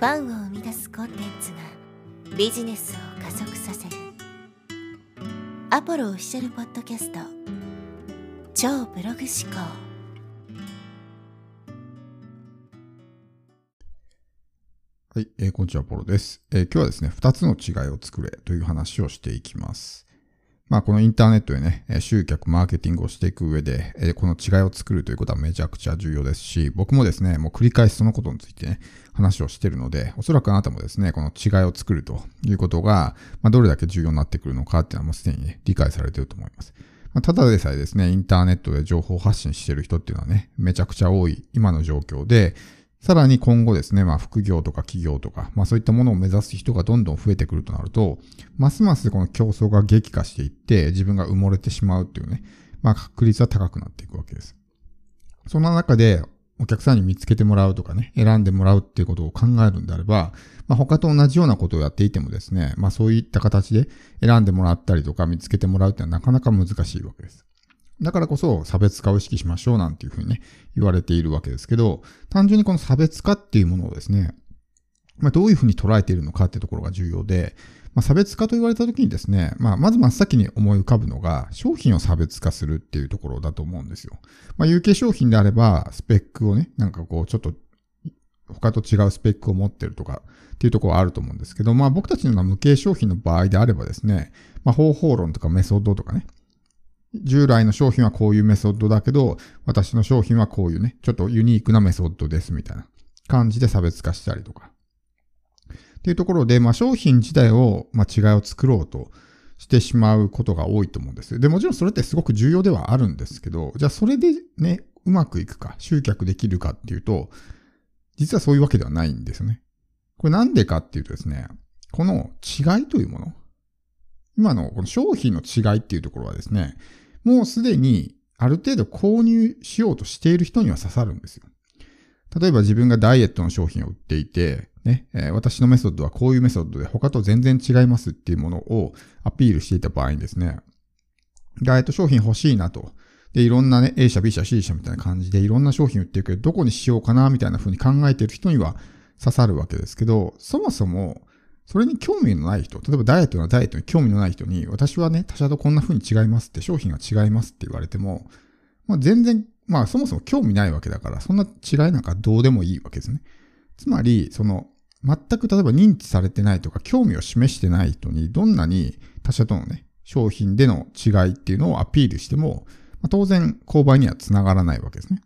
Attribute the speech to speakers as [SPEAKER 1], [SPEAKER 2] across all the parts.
[SPEAKER 1] ファンを生み出すコンテンツがビジネスを加速させる。アポロオフィシャルポッドキャスト。超ブログ思考。
[SPEAKER 2] はい、えーこんにちは、ポロです、えー今日はですね、2つの違いを作れという話をしていきます。まあ、このインターネットでね、集客、マーケティングをしていく上で、この違いを作るということはめちゃくちゃ重要ですし、僕もですね、もう繰り返しそのことについてね、話をしてるので、おそらくあなたもですね、この違いを作るということが、まあ、どれだけ重要になってくるのかっていうのはもうすでにね、理解されてると思います。まあただでさえですね、インターネットで情報発信してる人っていうのはね、めちゃくちゃ多い今の状況で、さらに今後ですね、まあ副業とか企業とか、まあそういったものを目指す人がどんどん増えてくるとなると、ますますこの競争が激化していって、自分が埋もれてしまうっていうね、まあ確率は高くなっていくわけです。そんな中で、お客さんに見つけてもらうとかね、選んでもらうっていうことを考えるんであれば、まあ他と同じようなことをやっていてもですね、まあそういった形で選んでもらったりとか見つけてもらうっていうのはなかなか難しいわけです。だからこそ差別化を意識しましょうなんていうふうにね、言われているわけですけど、単純にこの差別化っていうものをですね、まあ、どういうふうに捉えているのかっていうところが重要で、まあ、差別化と言われたときにですね、まあ、まず真っ先に思い浮かぶのが、商品を差別化するっていうところだと思うんですよ。まあ、有形商品であれば、スペックをね、なんかこう、ちょっと、他と違うスペックを持ってるとかっていうところはあると思うんですけど、まあ僕たちのような無形商品の場合であればですね、まあ方法論とかメソッドとかね、従来の商品はこういうメソッドだけど、私の商品はこういうね、ちょっとユニークなメソッドですみたいな感じで差別化したりとか。っていうところで、まあ商品自体を、まあ違いを作ろうとしてしまうことが多いと思うんです。で、もちろんそれってすごく重要ではあるんですけど、じゃあそれでね、うまくいくか、集客できるかっていうと、実はそういうわけではないんですよね。これなんでかっていうとですね、この違いというもの、今のこの商品の違いっていうところはですね、もうすでにある程度購入しようとしている人には刺さるんですよ。例えば自分がダイエットの商品を売っていて、ね、え私のメソッドはこういうメソッドで他と全然違いますっていうものをアピールしていた場合にですね、ダイエット商品欲しいなと。で、いろんなね、A 社、B 社、C 社みたいな感じでいろんな商品売ってるけど、どこにしようかなみたいな風に考えている人には刺さるわけですけど、そもそも、それに興味のない人、例えばダイエットのダイエットに興味のない人に、私はね、他社とこんな風に違いますって、商品が違いますって言われても、まあ、全然、まあそもそも興味ないわけだから、そんな違いなんかどうでもいいわけですね。つまり、その、全く例えば認知されてないとか、興味を示してない人に、どんなに他社とのね、商品での違いっていうのをアピールしても、まあ、当然、購買にはつながらないわけですね。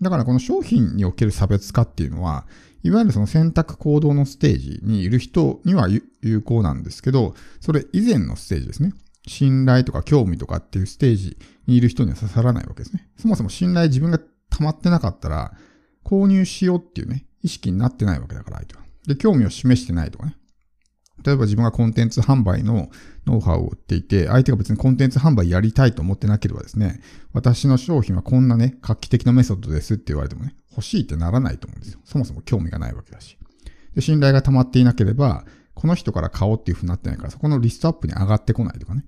[SPEAKER 2] だからこの商品における差別化っていうのは、いわゆるその選択行動のステージにいる人には有効なんですけど、それ以前のステージですね。信頼とか興味とかっていうステージにいる人には刺さらないわけですね。そもそも信頼自分が溜まってなかったら、購入しようっていうね、意識になってないわけだから、相手は。で、興味を示してないとかね。例えば自分がコンテンツ販売のノウハウを売っていて、相手が別にコンテンツ販売やりたいと思ってなければですね、私の商品はこんなね、画期的なメソッドですって言われてもね、欲しいってならないと思うんですよ。そもそも興味がないわけだし。で、信頼が溜まっていなければ、この人から買おうっていう風になってないから、そこのリストアップに上がってこないとかね。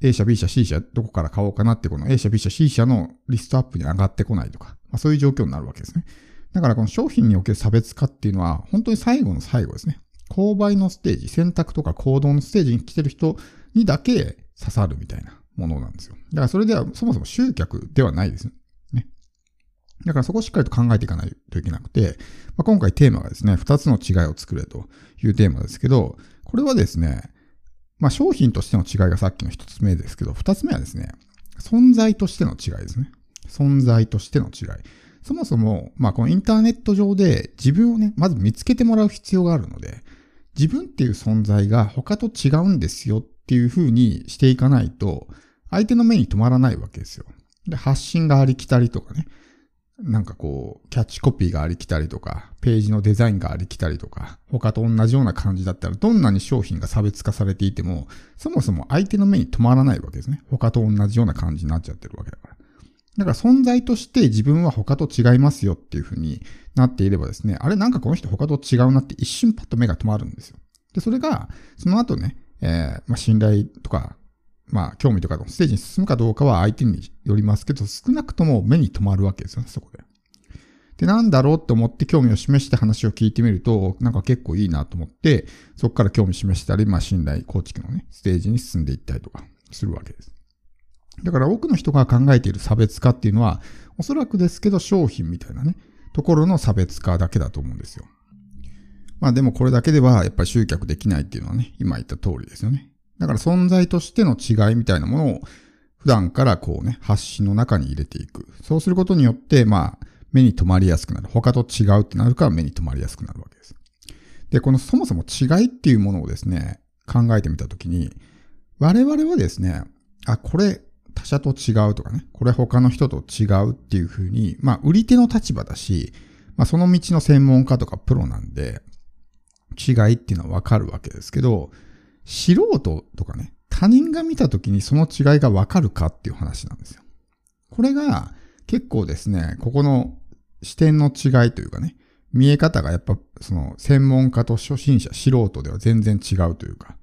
[SPEAKER 2] A 社、B 社、C 社、どこから買おうかなって、この A 社、B 社、C 社のリストアップに上がってこないとか、まあ、そういう状況になるわけですね。だからこの商品における差別化っていうのは、本当に最後の最後ですね。購買のステージ、選択とか行動のステージに来てる人にだけ刺さるみたいなものなんですよ。だからそれではそもそも集客ではないですね。だからそこをしっかりと考えていかないといけなくて、まあ、今回テーマがですね、二つの違いを作れというテーマですけど、これはですね、まあ商品としての違いがさっきの一つ目ですけど、二つ目はですね、存在としての違いですね。存在としての違い。そもそも、まあこのインターネット上で自分をね、まず見つけてもらう必要があるので、自分っていう存在が他と違うんですよっていう風にしていかないと、相手の目に留まらないわけですよ。で、発信がありきたりとかね、なんかこう、キャッチコピーがありきたりとか、ページのデザインがありきたりとか、他と同じような感じだったら、どんなに商品が差別化されていても、そもそも相手の目に留まらないわけですね。他と同じような感じになっちゃってるわけだか。だから存在として自分は他と違いますよっていう風になっていればですね、あれなんかこの人他と違うなって一瞬パッと目が止まるんですよ。で、それが、その後ね、えー、まあ、信頼とか、まあ、興味とかのステージに進むかどうかは相手によりますけど、少なくとも目に留まるわけですよね、そこで。で、なんだろうと思って興味を示して話を聞いてみると、なんか結構いいなと思って、そこから興味示したり、まあ信頼構築のね、ステージに進んでいったりとかするわけです。だから多くの人が考えている差別化っていうのは、おそらくですけど商品みたいなね、ところの差別化だけだと思うんですよ。まあでもこれだけではやっぱり集客できないっていうのはね、今言った通りですよね。だから存在としての違いみたいなものを普段からこうね、発信の中に入れていく。そうすることによって、まあ、目に留まりやすくなる。他と違うってなるから目に留まりやすくなるわけです。で、このそもそも違いっていうものをですね、考えてみたときに、我々はですね、あ、これ他者と違うとかね、これ他の人と違うっていうふうに、まあ、売り手の立場だし、まあ、その道の専門家とかプロなんで、違いっていうのはわかるわけですけど、素人とかね、他人が見た時にその違いがわかるかっていう話なんですよ。これが結構ですね、ここの視点の違いというかね、見え方がやっぱその専門家と初心者、素人では全然違うというか、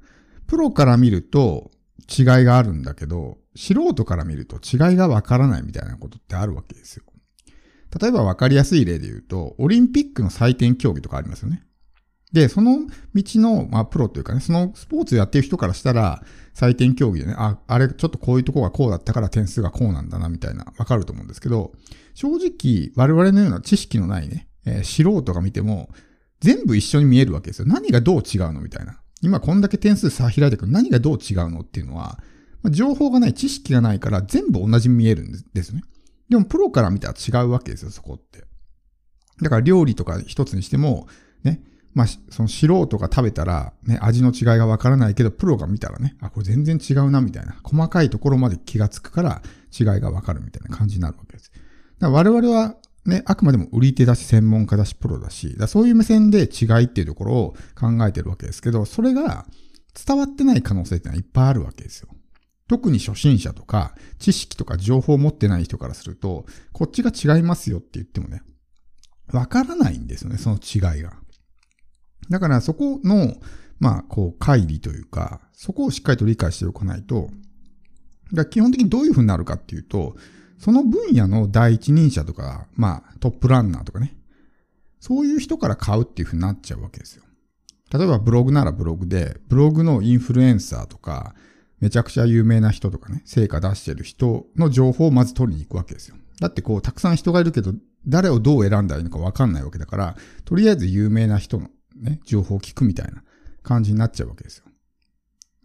[SPEAKER 2] プロから見ると違いがあるんだけど、素人から見ると違いがわからないみたいなことってあるわけですよ。例えばわかりやすい例で言うと、オリンピックの採点競技とかありますよね。で、その道の、まあ、プロというかね、そのスポーツやってる人からしたら、採点競技でね、あ、あれ、ちょっとこういうとこがこうだったから点数がこうなんだな、みたいな、わかると思うんですけど、正直、我々のような知識のないね、えー、素人が見ても、全部一緒に見えるわけですよ。何がどう違うの？みたいな。今こんだけ点数差開いてくる何がどう違うの？っていうのは、情報がない、知識がないから全部同じに見えるんですね。でもプロから見たら違うわけですよ、そこって。だから料理とか一つにしても、ね、まあ、その素人が食べたら、ね、味の違いがわからないけど、プロが見たらね、あ、これ全然違うな、みたいな。細かいところまで気がつくから、違いがわかるみたいな感じになるわけです。だから我々は、ね、あくまでも売り手だし、専門家だし、プロだし、だそういう目線で違いっていうところを考えてるわけですけど、それが伝わってない可能性ってのはいっぱいあるわけですよ。特に初心者とか、知識とか情報を持ってない人からすると、こっちが違いますよって言ってもね、わからないんですよね、その違いが。だからそこの、まあ、こう、乖離というか、そこをしっかりと理解しておかないと、だ基本的にどういう風になるかっていうと、その分野の第一人者とか、まあ、トップランナーとかね、そういう人から買うっていう風になっちゃうわけですよ。例えばブログならブログで、ブログのインフルエンサーとか、めちゃくちゃ有名な人とかね、成果出してる人の情報をまず取りに行くわけですよ。だってこう、たくさん人がいるけど、誰をどう選んだらいいのかわかんないわけだから、とりあえず有名な人のね、情報を聞くみたいな感じになっちゃうわけですよ。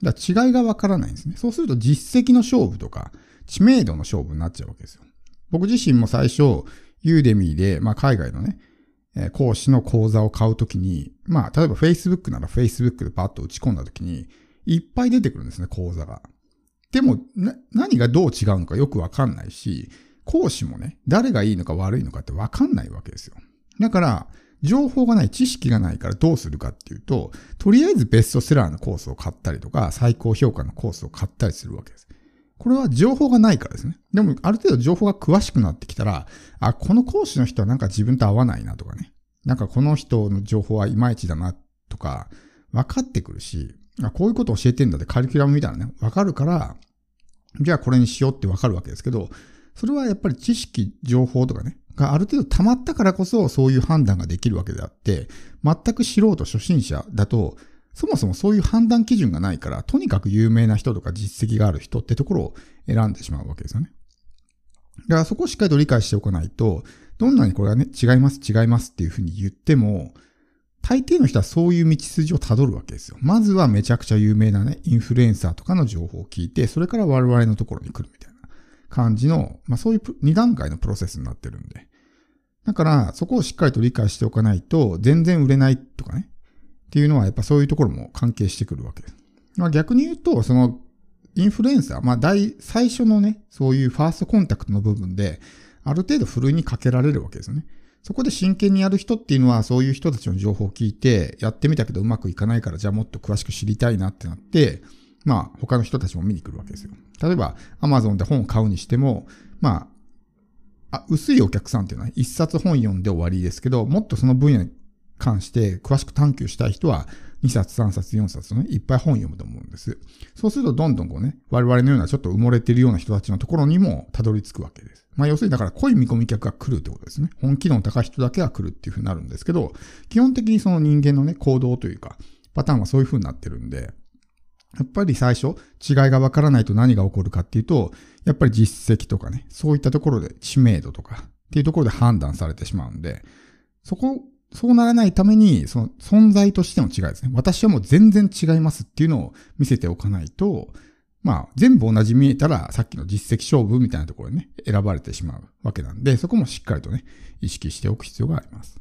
[SPEAKER 2] だから違いがわからないんですね。そうすると実績の勝負とか、知名度の勝負になっちゃうわけですよ。僕自身も最初、ユーデミーで、まあ海外のね、講師の講座を買うときに、まあ例えば Facebook なら Facebook でパッと打ち込んだときに、いっぱい出てくるんですね、講座が。でも、何がどう違うのかよくわかんないし、講師もね、誰がいいのか悪いのかってわかんないわけですよ。だから、情報がない、知識がないからどうするかっていうと、とりあえずベストセラーのコースを買ったりとか、最高評価のコースを買ったりするわけです。これは情報がないからですね。でも、ある程度情報が詳しくなってきたら、あ、この講師の人はなんか自分と合わないなとかね。なんかこの人の情報はいまいちだなとか、分かってくるし、あ、こういうこと教えてんだってカリキュラムみたいなね、わかるから、じゃあこれにしようってわかるわけですけど、それはやっぱり知識、情報とかね、がある程度溜まったからこそそういう判断ができるわけであって、全く素人初心者だと、そもそもそういう判断基準がないから、とにかく有名な人とか実績がある人ってところを選んでしまうわけですよね。だからそこをしっかりと理解しておかないと、どんなにこれはね、違います、違いますっていうふうに言っても、大抵の人はそういう道筋をたどるわけですよ。まずはめちゃくちゃ有名なね、インフルエンサーとかの情報を聞いて、それから我々のところに来るみたいな感じの、まあそういう2段階のプロセスになってるんで。だから、そこをしっかりと理解しておかないと、全然売れないとかね。っていうのは、やっぱそういうところも関係してくるわけです。まあ逆に言うと、その、インフルエンサー、まあ大、最初のね、そういうファーストコンタクトの部分で、ある程度ふるいにかけられるわけですよね。そこで真剣にやる人っていうのは、そういう人たちの情報を聞いて、やってみたけどうまくいかないから、じゃあもっと詳しく知りたいなってなって、まあ、他の人たちも見に来るわけですよ。例えば、アマゾンで本を買うにしても、まあ、あ薄いお客さんっていうのは一冊本読んで終わりですけど、もっとその分野に関して詳しく探求したい人は、2冊、3冊、4冊のね、いっぱい本読むと思うんです。そうするとどんどんこうね、我々のようなちょっと埋もれているような人たちのところにもたどり着くわけです。まあ要するにだから濃い見込み客が来るってことですね。本気度の高い人だけが来るっていうふうになるんですけど、基本的にその人間のね、行動というか、パターンはそういうふうになってるんで、やっぱり最初、違いがわからないと何が起こるかっていうと、やっぱり実績とかね、そういったところで知名度とかっていうところで判断されてしまうんで、そこそうならないために、その存在としての違いですね。私はもう全然違いますっていうのを見せておかないと、まあ、全部同じ見えたら、さっきの実績勝負みたいなところにね、選ばれてしまうわけなんで、そこもしっかりとね、意識しておく必要があります。